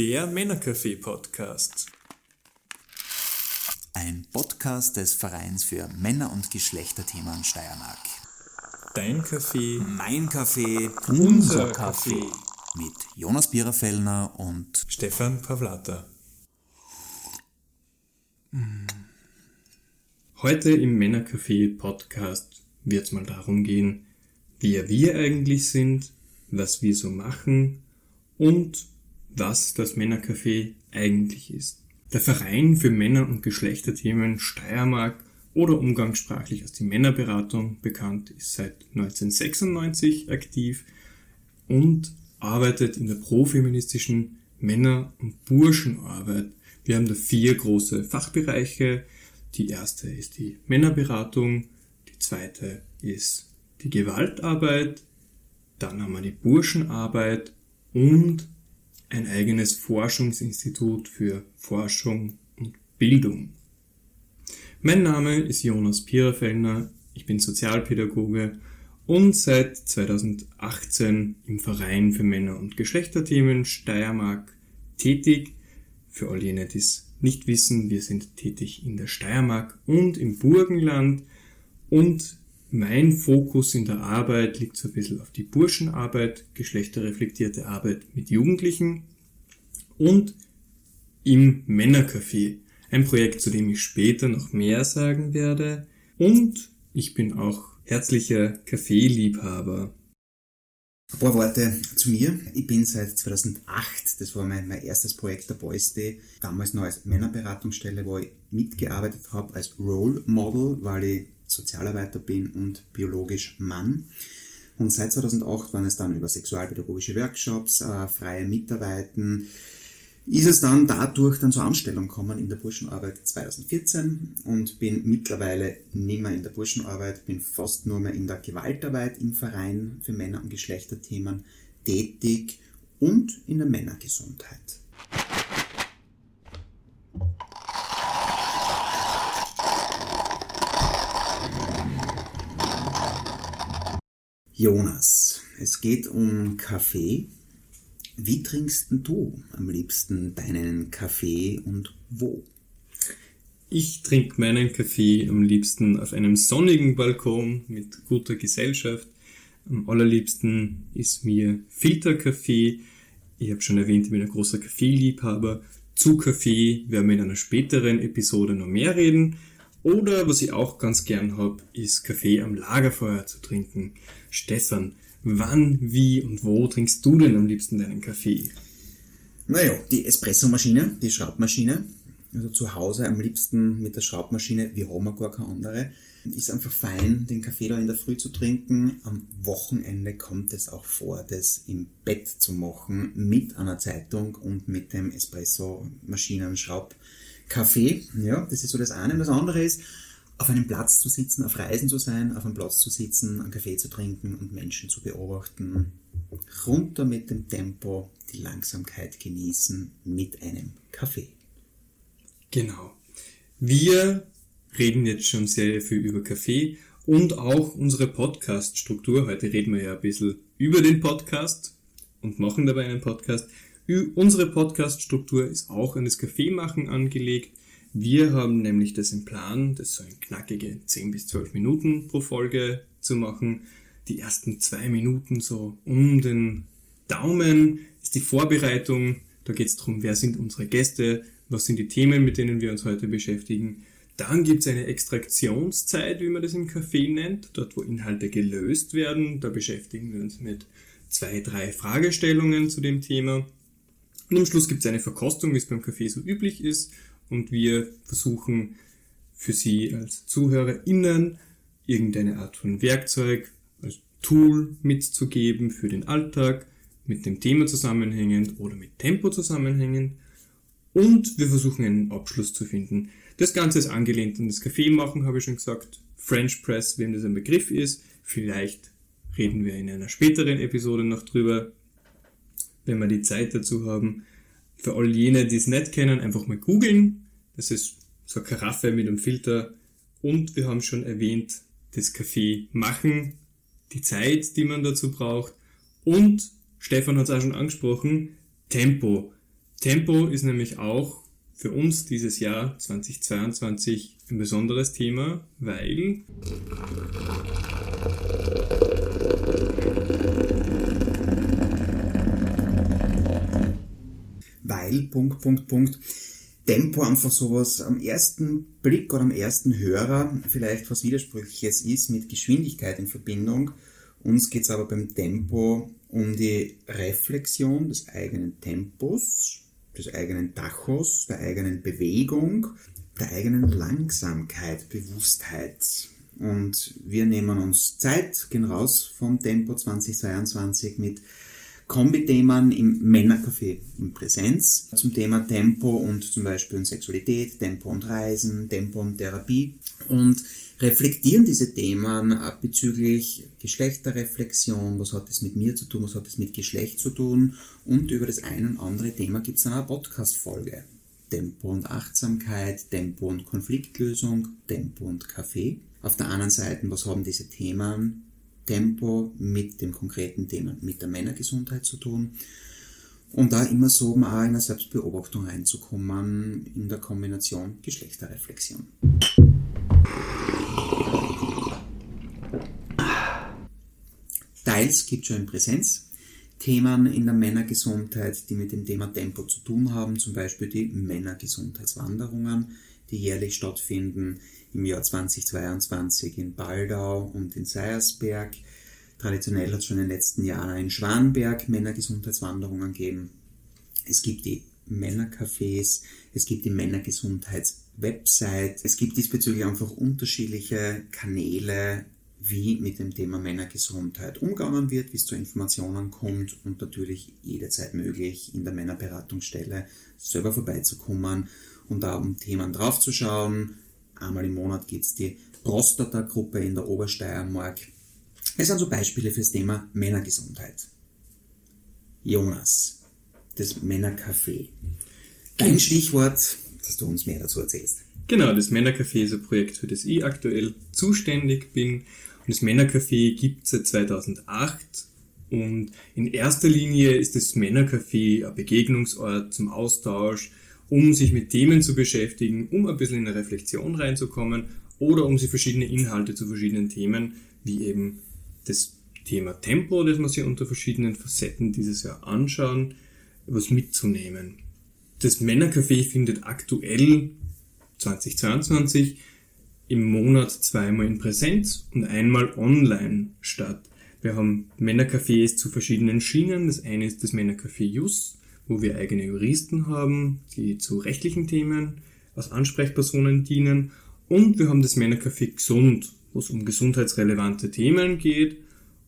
Der Männercafé-Podcast. Ein Podcast des Vereins für Männer- und Geschlechterthemen Steiermark. Dein Kaffee, Mein Kaffee, unser Kaffee. mit Jonas Biererfellner und Stefan Pavlata. Heute im Männercafé-Podcast wird es mal darum gehen, wer wir eigentlich sind, was wir so machen und was das Männercafé eigentlich ist. Der Verein für Männer- und Geschlechterthemen Steiermark oder umgangssprachlich als die Männerberatung bekannt ist seit 1996 aktiv und arbeitet in der profeministischen Männer- und Burschenarbeit. Wir haben da vier große Fachbereiche. Die erste ist die Männerberatung, die zweite ist die Gewaltarbeit, dann haben wir die Burschenarbeit und ein eigenes Forschungsinstitut für Forschung und Bildung. Mein Name ist Jonas Piererfellner, ich bin Sozialpädagoge und seit 2018 im Verein für Männer- und Geschlechterthemen Steiermark tätig. Für all jene, die es nicht wissen, wir sind tätig in der Steiermark und im Burgenland und mein Fokus in der Arbeit liegt so ein bisschen auf die Burschenarbeit, geschlechterreflektierte Arbeit mit Jugendlichen und im Männercafé. Ein Projekt, zu dem ich später noch mehr sagen werde. Und ich bin auch herzlicher Kaffeeliebhaber. Ein paar Worte zu mir. Ich bin seit 2008, das war mein, mein erstes Projekt der Boys Day, damals noch als Männerberatungsstelle, wo ich mitgearbeitet habe als Role Model, weil ich Sozialarbeiter bin und biologisch Mann. Und seit 2008 waren es dann über sexualpädagogische Workshops, äh, freie Mitarbeiten, ist es dann dadurch dann zur Anstellung gekommen in der Burschenarbeit 2014 und bin mittlerweile nicht mehr in der Burschenarbeit, bin fast nur mehr in der Gewaltarbeit im Verein für Männer- und Geschlechterthemen tätig und in der Männergesundheit. Jonas, es geht um Kaffee. Wie trinkst du am liebsten deinen Kaffee und wo? Ich trinke meinen Kaffee am liebsten auf einem sonnigen Balkon mit guter Gesellschaft. Am allerliebsten ist mir Filterkaffee. Ich habe schon erwähnt, ich bin ein großer Kaffeeliebhaber. Zu Kaffee werden wir in einer späteren Episode noch mehr reden. Oder was ich auch ganz gern habe, ist Kaffee am Lagerfeuer zu trinken. Stefan, wann, wie und wo trinkst du denn am liebsten deinen Kaffee? Naja, die Espressomaschine, die Schraubmaschine, also zu Hause am liebsten mit der Schraubmaschine, wir haben ja gar keine andere. Ist einfach fein, den Kaffee da in der Früh zu trinken. Am Wochenende kommt es auch vor, das im Bett zu machen mit einer Zeitung und mit dem Espresso-Maschinen-Schraubkaffee. Ja, das ist so das eine. Und das andere ist, auf einem Platz zu sitzen, auf Reisen zu sein, auf einem Platz zu sitzen, einen Kaffee zu trinken und Menschen zu beobachten. Runter mit dem Tempo, die Langsamkeit genießen mit einem Kaffee. Genau. Wir reden jetzt schon sehr viel über Kaffee und auch unsere Podcast-Struktur. Heute reden wir ja ein bisschen über den Podcast und machen dabei einen Podcast. Unsere Podcast-Struktur ist auch an das Kaffeemachen angelegt. Wir haben nämlich das im Plan, das so in knackige 10 bis 12 Minuten pro Folge zu machen. Die ersten zwei Minuten so um den Daumen ist die Vorbereitung. Da geht es darum, wer sind unsere Gäste, was sind die Themen, mit denen wir uns heute beschäftigen. Dann gibt es eine Extraktionszeit, wie man das im Café nennt, dort wo Inhalte gelöst werden. Da beschäftigen wir uns mit zwei, drei Fragestellungen zu dem Thema. Und am Schluss gibt es eine Verkostung, wie es beim Café so üblich ist. Und wir versuchen für Sie als ZuhörerInnen irgendeine Art von Werkzeug, als Tool mitzugeben für den Alltag, mit dem Thema zusammenhängend oder mit Tempo zusammenhängend. Und wir versuchen einen Abschluss zu finden. Das Ganze ist angelehnt an das Kaffee machen, habe ich schon gesagt. French Press, wem das ein Begriff ist. Vielleicht reden wir in einer späteren Episode noch drüber, wenn wir die Zeit dazu haben. Für all jene, die es nicht kennen, einfach mal googeln. Das ist so eine Karaffe mit einem Filter. Und wir haben schon erwähnt, das Kaffee machen, die Zeit, die man dazu braucht. Und Stefan hat es auch schon angesprochen, Tempo. Tempo ist nämlich auch für uns dieses Jahr 2022 ein besonderes Thema, weil weil, Punkt, Punkt, Punkt, Tempo einfach sowas am ersten Blick oder am ersten Hörer vielleicht was Widersprüchliches ist mit Geschwindigkeit in Verbindung. Uns geht es aber beim Tempo um die Reflexion des eigenen Tempos, des eigenen Tachos, der eigenen Bewegung, der eigenen Langsamkeit, Bewusstheit. Und wir nehmen uns Zeit, gehen raus vom Tempo 2022 mit Kombi-Themen im Männercafé in Präsenz zum Thema Tempo und zum Beispiel und Sexualität, Tempo und Reisen, Tempo und Therapie und reflektieren diese Themen bezüglich Geschlechterreflexion, was hat es mit mir zu tun, was hat es mit Geschlecht zu tun und über das ein und andere Thema gibt es eine Podcast-Folge. Tempo und Achtsamkeit, Tempo und Konfliktlösung, Tempo und Kaffee. Auf der anderen Seite, was haben diese Themen Tempo mit dem konkreten Thema, mit der Männergesundheit zu tun. Und da immer so mal in eine Selbstbeobachtung reinzukommen, in der Kombination Geschlechterreflexion. Teils gibt es schon in Präsenz Themen in der Männergesundheit, die mit dem Thema Tempo zu tun haben, zum Beispiel die Männergesundheitswanderungen, die jährlich stattfinden im Jahr 2022 in Baldau und in Seiersberg. Traditionell hat es schon in den letzten Jahren in Schwanberg Männergesundheitswanderungen gegeben. Es gibt die Männercafés, es gibt die Männergesundheitswebsite, es gibt diesbezüglich einfach unterschiedliche Kanäle, wie mit dem Thema Männergesundheit umgegangen wird, wie es zu Informationen kommt und natürlich jederzeit möglich in der Männerberatungsstelle selber vorbeizukommen und da um Themen draufzuschauen, Einmal im Monat gibt es die Prostata-Gruppe in der Obersteiermark. Es sind so Beispiele fürs Thema Männergesundheit. Jonas, das Männercafé. Dein Stichwort, dass du uns mehr dazu erzählst. Genau, das Männercafé ist ein Projekt, für das ich aktuell zuständig bin. Und das Männercafé gibt es seit 2008 und in erster Linie ist das Männercafé ein Begegnungsort zum Austausch, um sich mit Themen zu beschäftigen, um ein bisschen in eine Reflexion reinzukommen oder um sich verschiedene Inhalte zu verschiedenen Themen, wie eben das Thema Tempo, das wir sich unter verschiedenen Facetten dieses Jahr anschauen, was mitzunehmen. Das Männercafé findet aktuell 2022 im Monat zweimal in Präsenz und einmal online statt. Wir haben Männercafés zu verschiedenen Schienen. Das eine ist das Männercafé Jus, wo wir eigene Juristen haben, die zu rechtlichen Themen als Ansprechpersonen dienen. Und wir haben das Männercafé Gesund, wo es um gesundheitsrelevante Themen geht.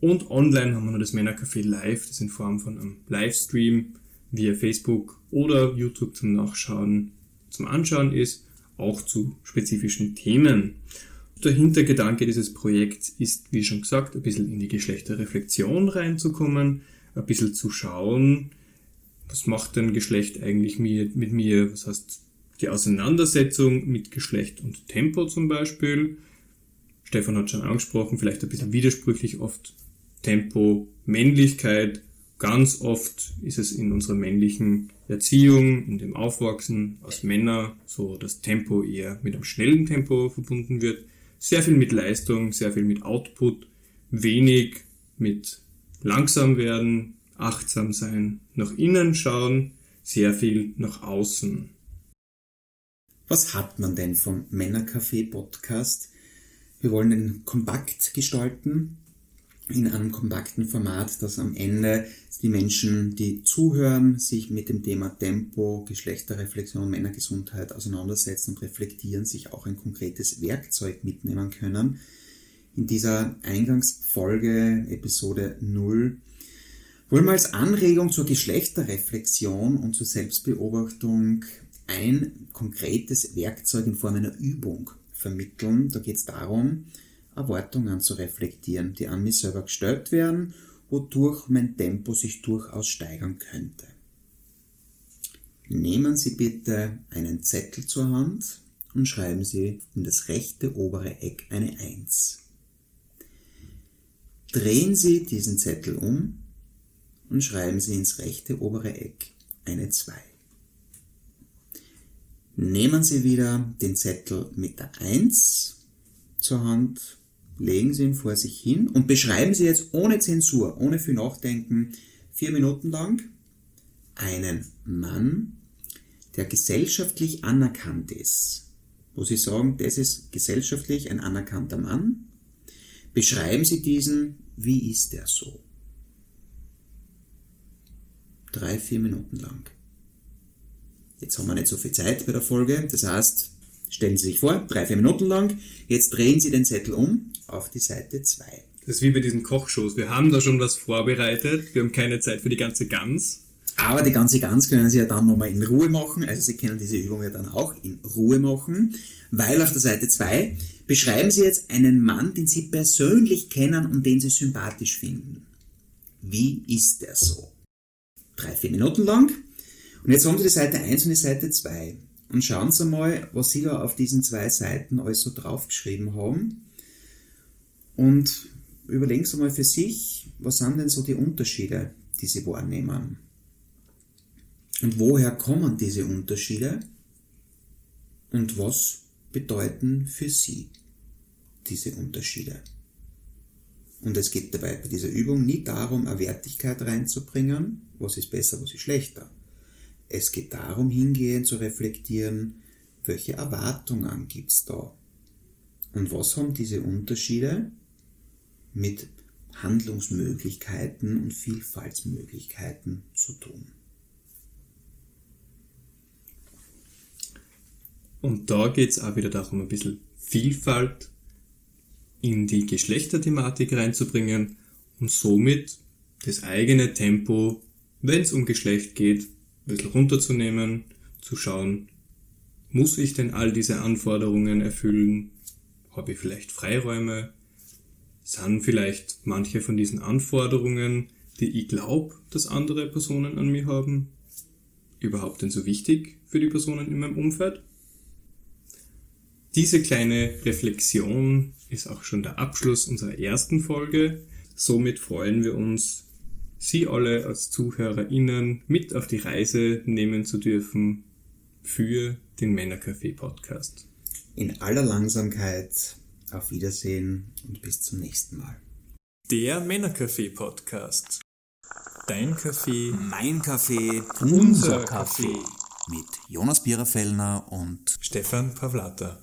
Und online haben wir noch das Männercafé Live, das in Form von einem Livestream via Facebook oder YouTube zum Nachschauen, zum Anschauen ist, auch zu spezifischen Themen. Der Hintergedanke dieses Projekts ist, wie schon gesagt, ein bisschen in die Geschlechterreflexion reinzukommen, ein bisschen zu schauen, was macht denn Geschlecht eigentlich mit mir? Was heißt die Auseinandersetzung mit Geschlecht und Tempo zum Beispiel? Stefan hat schon angesprochen, vielleicht ein bisschen widersprüchlich oft Tempo, Männlichkeit. Ganz oft ist es in unserer männlichen Erziehung, in dem Aufwachsen als Männer, so das Tempo eher mit einem schnellen Tempo verbunden wird. Sehr viel mit Leistung, sehr viel mit Output, wenig mit langsam werden, achtsam sein, nach innen schauen, sehr viel nach außen. Was hat man denn vom Männercafé Podcast? Wir wollen ihn kompakt gestalten, in einem kompakten Format, dass am Ende die Menschen, die zuhören, sich mit dem Thema Tempo, Geschlechterreflexion, Männergesundheit auseinandersetzen und reflektieren, sich auch ein konkretes Werkzeug mitnehmen können. In dieser Eingangsfolge, Episode 0, wollen wir als Anregung zur Geschlechterreflexion und zur Selbstbeobachtung ein konkretes Werkzeug in Form einer Übung vermitteln. Da geht es darum, Erwartungen zu reflektieren, die an mich selber gestellt werden, wodurch mein Tempo sich durchaus steigern könnte. Nehmen Sie bitte einen Zettel zur Hand und schreiben Sie in das rechte obere Eck eine 1. Drehen Sie diesen Zettel um und schreiben Sie ins rechte obere Eck eine 2. Nehmen Sie wieder den Zettel mit der 1 zur Hand, legen Sie ihn vor sich hin und beschreiben Sie jetzt ohne Zensur, ohne viel Nachdenken, vier Minuten lang einen Mann, der gesellschaftlich anerkannt ist. Wo Sie sagen, das ist gesellschaftlich ein anerkannter Mann. Beschreiben Sie diesen, wie ist er so? Drei, vier Minuten lang. Jetzt haben wir nicht so viel Zeit bei der Folge. Das heißt, stellen Sie sich vor, drei, vier Minuten lang. Jetzt drehen Sie den Zettel um auf die Seite 2. Das ist wie bei diesen Kochshows. Wir haben da schon was vorbereitet. Wir haben keine Zeit für die ganze Gans. Aber die ganze Gans können Sie ja dann nochmal in Ruhe machen. Also Sie können diese Übung ja dann auch in Ruhe machen. Weil auf der Seite 2 beschreiben Sie jetzt einen Mann, den Sie persönlich kennen und den Sie sympathisch finden. Wie ist der so? Drei, vier Minuten lang. Und jetzt haben Sie die Seite 1 und die Seite 2. Und schauen Sie mal, was Sie da auf diesen zwei Seiten alles so draufgeschrieben haben. Und überlegen Sie mal für sich, was sind denn so die Unterschiede, die Sie wahrnehmen? Und woher kommen diese Unterschiede? Und was bedeuten für Sie diese Unterschiede? Und es geht dabei bei dieser Übung nie darum, eine Wertigkeit reinzubringen, was ist besser, was ist schlechter. Es geht darum, hingehend zu reflektieren, welche Erwartungen gibt es da? Und was haben diese Unterschiede mit Handlungsmöglichkeiten und Vielfaltsmöglichkeiten zu tun? Und da geht es auch wieder darum, ein bisschen Vielfalt in die Geschlechterthematik reinzubringen und somit das eigene Tempo, wenn es um Geschlecht geht, ein bisschen runterzunehmen, zu schauen, muss ich denn all diese Anforderungen erfüllen? Habe ich vielleicht Freiräume? Sind vielleicht manche von diesen Anforderungen, die ich glaube, dass andere Personen an mir haben, überhaupt denn so wichtig für die Personen in meinem Umfeld? Diese kleine Reflexion ist auch schon der Abschluss unserer ersten Folge. Somit freuen wir uns, Sie alle als ZuhörerInnen mit auf die Reise nehmen zu dürfen für den Männercafé Podcast. In aller Langsamkeit, auf Wiedersehen und bis zum nächsten Mal. Der Männercafé Podcast. Dein Kaffee, Mein Kaffee, unser Kaffee. mit Jonas Biererfellner und Stefan Pavlata.